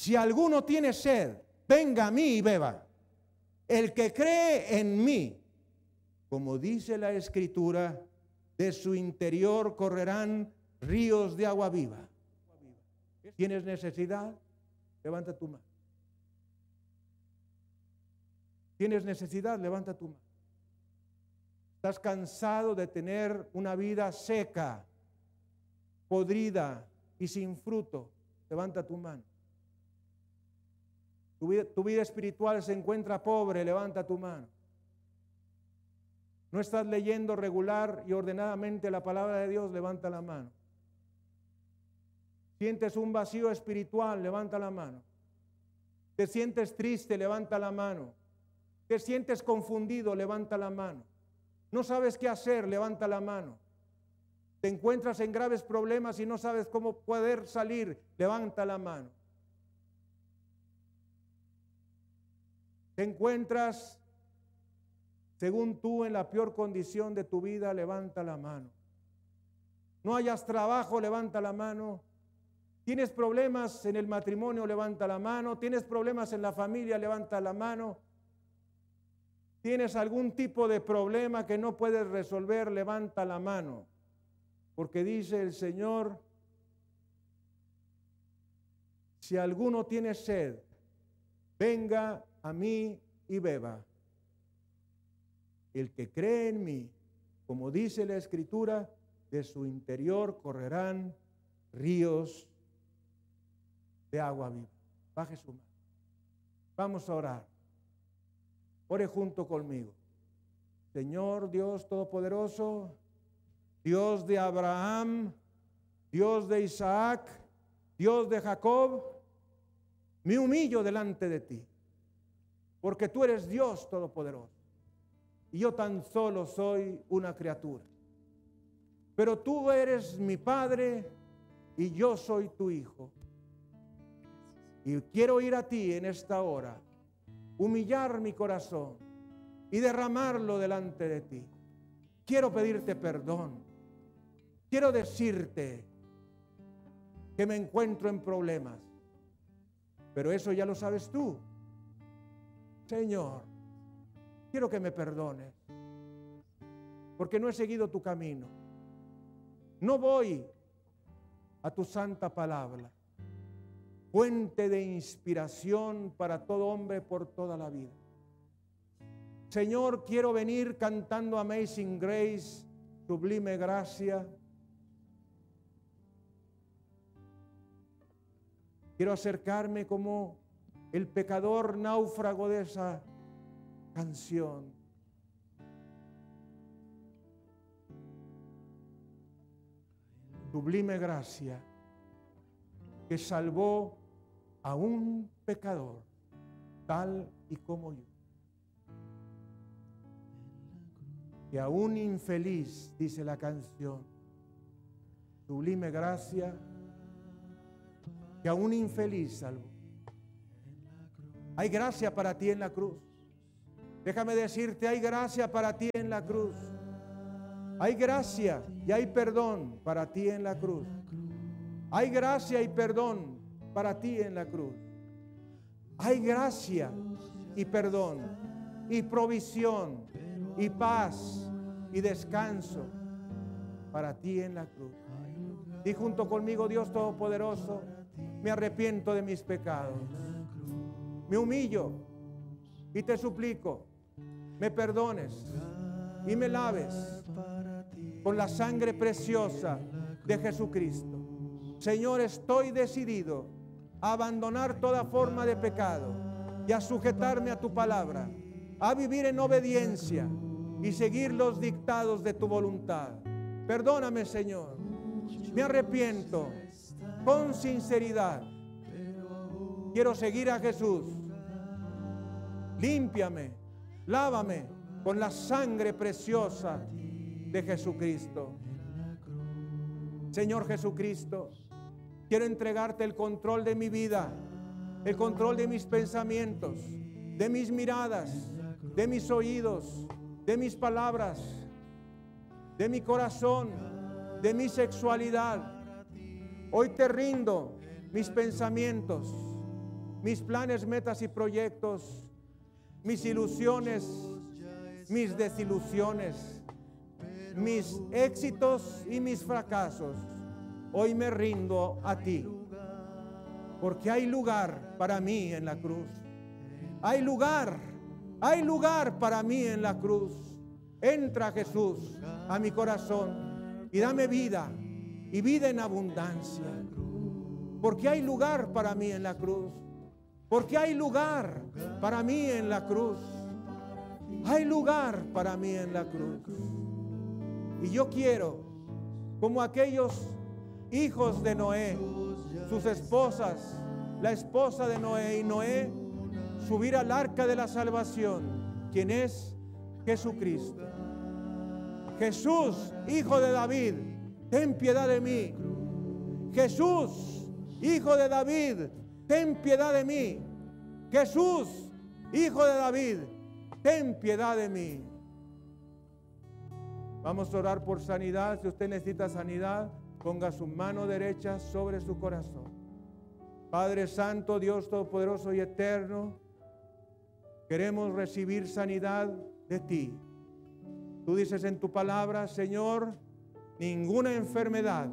Si alguno tiene sed, venga a mí y beba. El que cree en mí, como dice la escritura, de su interior correrán ríos de agua viva. ¿Tienes necesidad? Levanta tu mano. ¿Tienes necesidad? Levanta tu mano. ¿Estás cansado de tener una vida seca, podrida y sin fruto? Levanta tu mano. Tu vida, tu vida, espiritual se encuentra pobre, levanta tu mano. No estás leyendo regular y ordenadamente la palabra de Dios, levanta la mano. Sientes un vacío espiritual, levanta la mano. Te sientes triste, levanta la mano. Te sientes confundido, levanta la mano. No sabes qué hacer, levanta la mano. Te encuentras en graves problemas y no sabes cómo poder salir, levanta la mano. Encuentras, según tú, en la peor condición de tu vida, levanta la mano. No hayas trabajo, levanta la mano. Tienes problemas en el matrimonio, levanta la mano. Tienes problemas en la familia, levanta la mano. Tienes algún tipo de problema que no puedes resolver, levanta la mano. Porque dice el Señor, si alguno tiene sed, venga a mí y beba. El que cree en mí, como dice la Escritura, de su interior correrán ríos de agua viva. Baje su mano. Vamos a orar. Ore junto conmigo. Señor Dios Todopoderoso, Dios de Abraham, Dios de Isaac, Dios de Jacob, me humillo delante de ti, porque tú eres Dios Todopoderoso y yo tan solo soy una criatura. Pero tú eres mi Padre y yo soy tu Hijo. Y quiero ir a ti en esta hora, humillar mi corazón y derramarlo delante de ti. Quiero pedirte perdón. Quiero decirte que me encuentro en problemas. Pero eso ya lo sabes tú. Señor, quiero que me perdones. Porque no he seguido tu camino. No voy a tu santa palabra fuente de inspiración para todo hombre por toda la vida. Señor, quiero venir cantando Amazing Grace, sublime gracia. Quiero acercarme como el pecador náufrago de esa canción. Sublime gracia que salvó a un pecador tal y como yo. Que a un infeliz, dice la canción, sublime gracia, que a un infeliz salvó. Hay gracia para ti en la cruz. Déjame decirte, hay gracia para ti en la cruz. Hay gracia y hay perdón para ti en la cruz. Hay gracia y perdón para ti en la cruz. Hay gracia y perdón y provisión y paz y descanso para ti en la cruz. Y junto conmigo, Dios Todopoderoso, me arrepiento de mis pecados. Me humillo y te suplico, me perdones y me laves con la sangre preciosa de Jesucristo. Señor, estoy decidido a abandonar toda forma de pecado y a sujetarme a tu palabra, a vivir en obediencia y seguir los dictados de tu voluntad. Perdóname, Señor. Me arrepiento con sinceridad. Quiero seguir a Jesús. Límpiame, lávame con la sangre preciosa de Jesucristo. Señor Jesucristo, Quiero entregarte el control de mi vida, el control de mis pensamientos, de mis miradas, de mis oídos, de mis palabras, de mi corazón, de mi sexualidad. Hoy te rindo mis pensamientos, mis planes, metas y proyectos, mis ilusiones, mis desilusiones, mis éxitos y mis fracasos. Hoy me rindo a ti, porque hay lugar para mí en la cruz. Hay lugar, hay lugar para mí en la cruz. Entra Jesús a mi corazón y dame vida y vida en abundancia. Porque hay lugar para mí en la cruz. Porque hay lugar para mí en la cruz. Hay lugar para mí en la cruz. Y yo quiero, como aquellos hijos de Noé, sus esposas, la esposa de Noé y Noé, subir al arca de la salvación, quien es Jesucristo. Jesús, hijo de David, ten piedad de mí. Jesús, hijo de David, ten piedad de mí. Jesús, hijo de David, ten piedad de mí. Vamos a orar por sanidad. Si usted necesita sanidad, ponga su mano derecha sobre su corazón. Padre Santo, Dios Todopoderoso y Eterno, queremos recibir sanidad de ti. Tú dices en tu palabra, Señor, ninguna enfermedad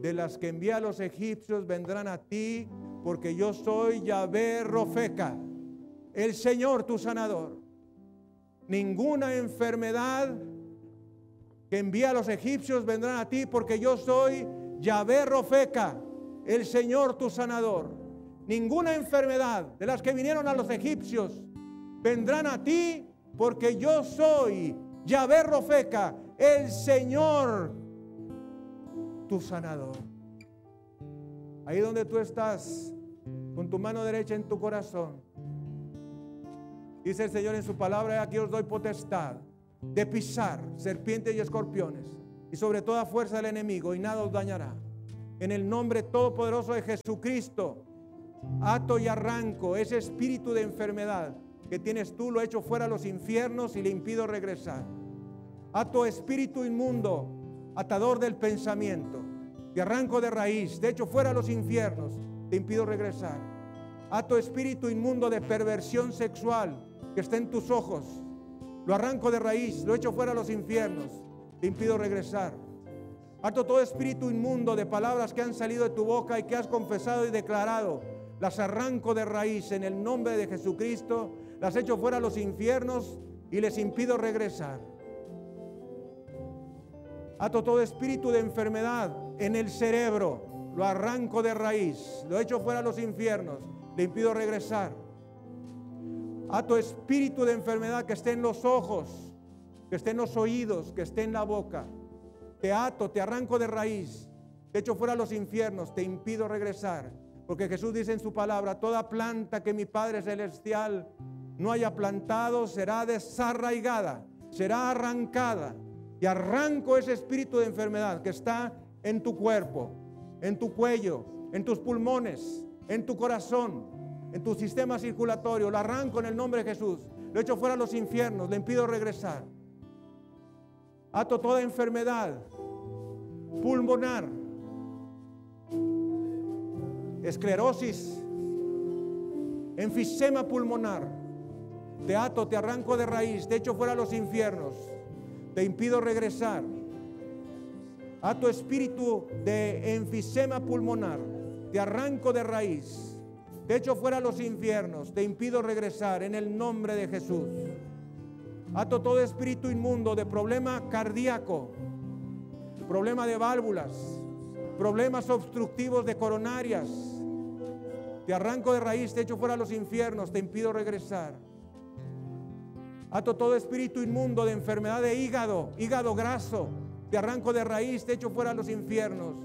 de las que envía a los egipcios vendrán a ti, porque yo soy Yahvé Rofeca, el Señor tu sanador. Ninguna enfermedad que envía a los egipcios vendrán a ti, porque yo soy Yahvé Rofeca, el Señor tu sanador. Ninguna enfermedad de las que vinieron a los egipcios vendrán a ti, porque yo soy Yahvé Rofeca, el Señor tu sanador. Ahí donde tú estás, con tu mano derecha en tu corazón, dice el Señor en su palabra, aquí os doy potestad de pisar serpientes y escorpiones y sobre toda fuerza del enemigo y nada os dañará. En el nombre todopoderoso de Jesucristo, ato y arranco ese espíritu de enfermedad que tienes tú, lo echo fuera a los infiernos y le impido regresar. Ato espíritu inmundo atador del pensamiento. Te arranco de raíz, de hecho fuera a los infiernos, te impido regresar. A tu espíritu inmundo de perversión sexual que está en tus ojos, lo arranco de raíz, lo echo fuera a los infiernos, te impido regresar. Ato todo espíritu inmundo de palabras que han salido de tu boca y que has confesado y declarado. Las arranco de raíz en el nombre de Jesucristo. Las echo fuera a los infiernos y les impido regresar. Ato todo espíritu de enfermedad en el cerebro. Lo arranco de raíz. Lo echo fuera a los infiernos. Le impido regresar. Ato espíritu de enfermedad que esté en los ojos, que esté en los oídos, que esté en la boca. Te ato, te arranco de raíz. Te echo fuera a los infiernos. Te impido regresar. Porque Jesús dice en su palabra, toda planta que mi Padre Celestial no haya plantado será desarraigada, será arrancada y arranco ese espíritu de enfermedad que está en tu cuerpo, en tu cuello, en tus pulmones, en tu corazón, en tu sistema circulatorio. Lo arranco en el nombre de Jesús. Lo echo fuera a los infiernos. Le impido regresar. Ato toda enfermedad pulmonar, esclerosis, enfisema pulmonar. Te ato, te arranco de raíz, te echo fuera a los infiernos te impido regresar a tu espíritu de enfisema pulmonar, te arranco de raíz, te echo fuera los infiernos, te impido regresar en el nombre de Jesús. Ato todo espíritu inmundo de problema cardíaco, problema de válvulas, problemas obstructivos de coronarias. Te arranco de raíz, te echo fuera los infiernos, te impido regresar. Ato todo espíritu inmundo de enfermedad de hígado, hígado graso. Te arranco de raíz, te echo fuera a los infiernos.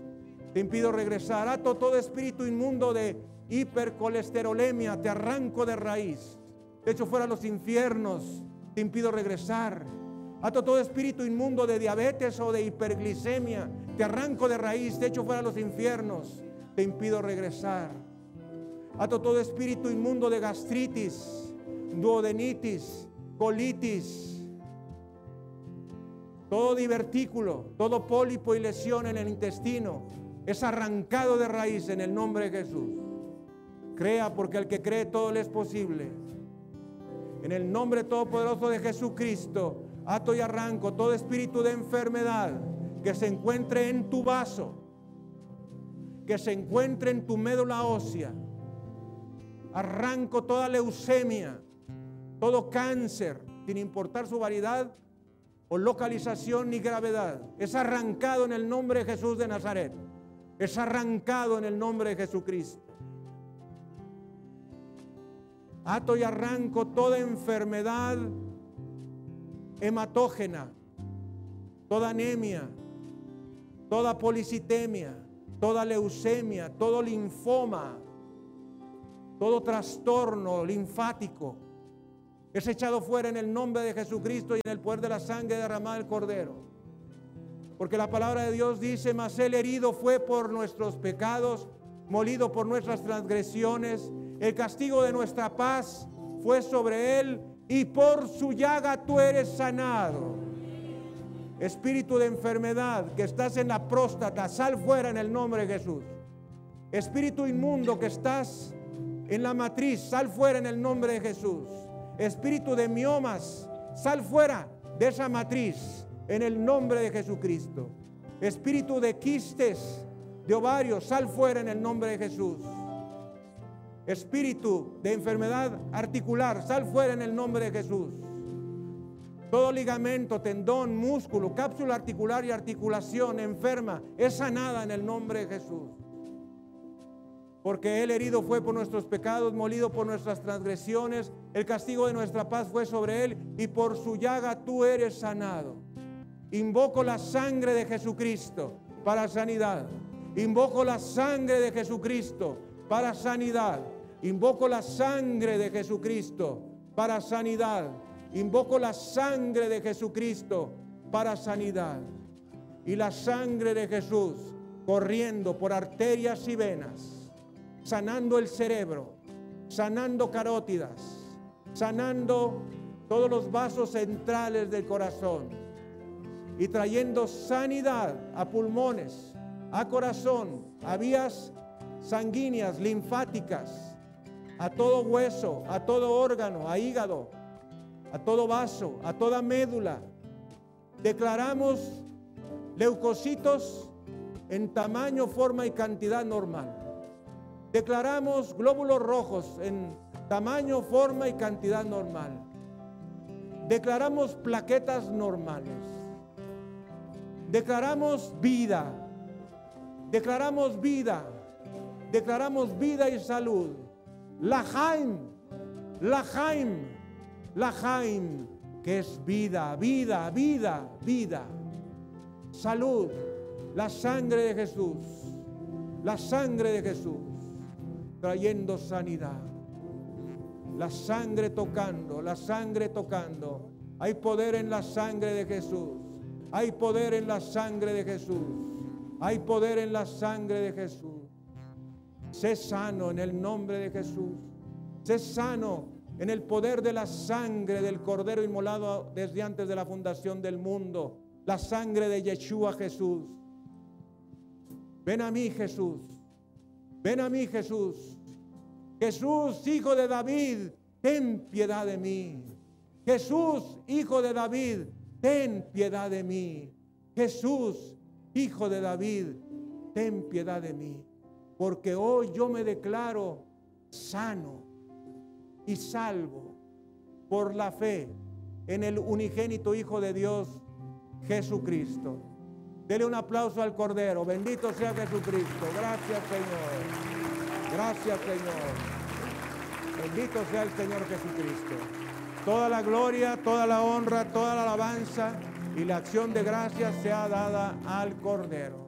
Te impido regresar. Ato todo espíritu inmundo de hipercolesterolemia. Te arranco de raíz. Te echo fuera a los infiernos. Te impido regresar. Ato todo espíritu inmundo de diabetes o de hiperglicemia. Te arranco de raíz. Te echo fuera a los infiernos. Te impido regresar. Ato todo espíritu inmundo de gastritis, duodenitis, colitis, todo divertículo, todo pólipo y lesión en el intestino es arrancado de raíz en el nombre de Jesús. Crea porque al que cree todo le es posible. En el nombre todopoderoso de Jesucristo, ato y arranco todo espíritu de enfermedad que se encuentre en tu vaso, que se encuentre en tu médula ósea. Arranco toda leucemia, todo cáncer, sin importar su variedad o localización ni gravedad. Es arrancado en el nombre de Jesús de Nazaret. Es arrancado en el nombre de Jesucristo. Ato y arranco toda enfermedad hematógena, toda anemia, toda policitemia, toda leucemia, todo linfoma, todo trastorno linfático. Es echado fuera en el nombre de Jesucristo y en el poder de la sangre derramada del Cordero. Porque la palabra de Dios dice, mas el herido fue por nuestros pecados, molido por nuestras transgresiones el castigo de nuestra paz fue sobre él y por su llaga tú eres sanado. Espíritu de enfermedad que estás en la próstata, sal fuera en el nombre de Jesús. Espíritu inmundo que estás en la matriz, sal fuera en el nombre de Jesús. Espíritu de miomas, sal fuera de esa matriz en el nombre de Jesucristo. Espíritu de quistes, de ovarios, sal fuera en el nombre de Jesús. Espíritu de enfermedad articular, sal fuera en el nombre de Jesús. Todo ligamento, tendón, músculo, cápsula articular y articulación enferma es sanada en el nombre de Jesús. Porque Él herido fue por nuestros pecados, molido por nuestras transgresiones, el castigo de nuestra paz fue sobre Él y por su llaga tú eres sanado. Invoco la sangre de Jesucristo para sanidad. Invoco la sangre de Jesucristo para sanidad. Invoco la sangre de Jesucristo para sanidad. Invoco la sangre de Jesucristo para sanidad. Y la sangre de Jesús corriendo por arterias y venas, sanando el cerebro, sanando carótidas, sanando todos los vasos centrales del corazón y trayendo sanidad a pulmones, a corazón, a vías sanguíneas, linfáticas, a todo hueso, a todo órgano, a hígado, a todo vaso, a toda médula. Declaramos leucocitos en tamaño, forma y cantidad normal. Declaramos glóbulos rojos en tamaño, forma y cantidad normal. Declaramos plaquetas normales. Declaramos vida. Declaramos vida declaramos vida y salud. La Jaim, la Jaim, la Jaim, que es vida, vida, vida, vida. Salud, la sangre de Jesús, la sangre de Jesús, trayendo sanidad. La sangre tocando, la sangre tocando. Hay poder en la sangre de Jesús. Hay poder en la sangre de Jesús. Hay poder en la sangre de Jesús. Sé sano en el nombre de Jesús. Sé sano en el poder de la sangre del Cordero inmolado desde antes de la fundación del mundo. La sangre de Yeshua Jesús. Ven a mí Jesús. Ven a mí Jesús. Jesús, hijo de David, ten piedad de mí. Jesús, hijo de David, ten piedad de mí. Jesús, hijo de David, ten piedad de mí porque hoy yo me declaro sano y salvo por la fe en el unigénito Hijo de Dios, Jesucristo. Dele un aplauso al Cordero. Bendito sea Jesucristo. Gracias Señor. Gracias Señor. Bendito sea el Señor Jesucristo. Toda la gloria, toda la honra, toda la alabanza y la acción de gracias sea dada al Cordero.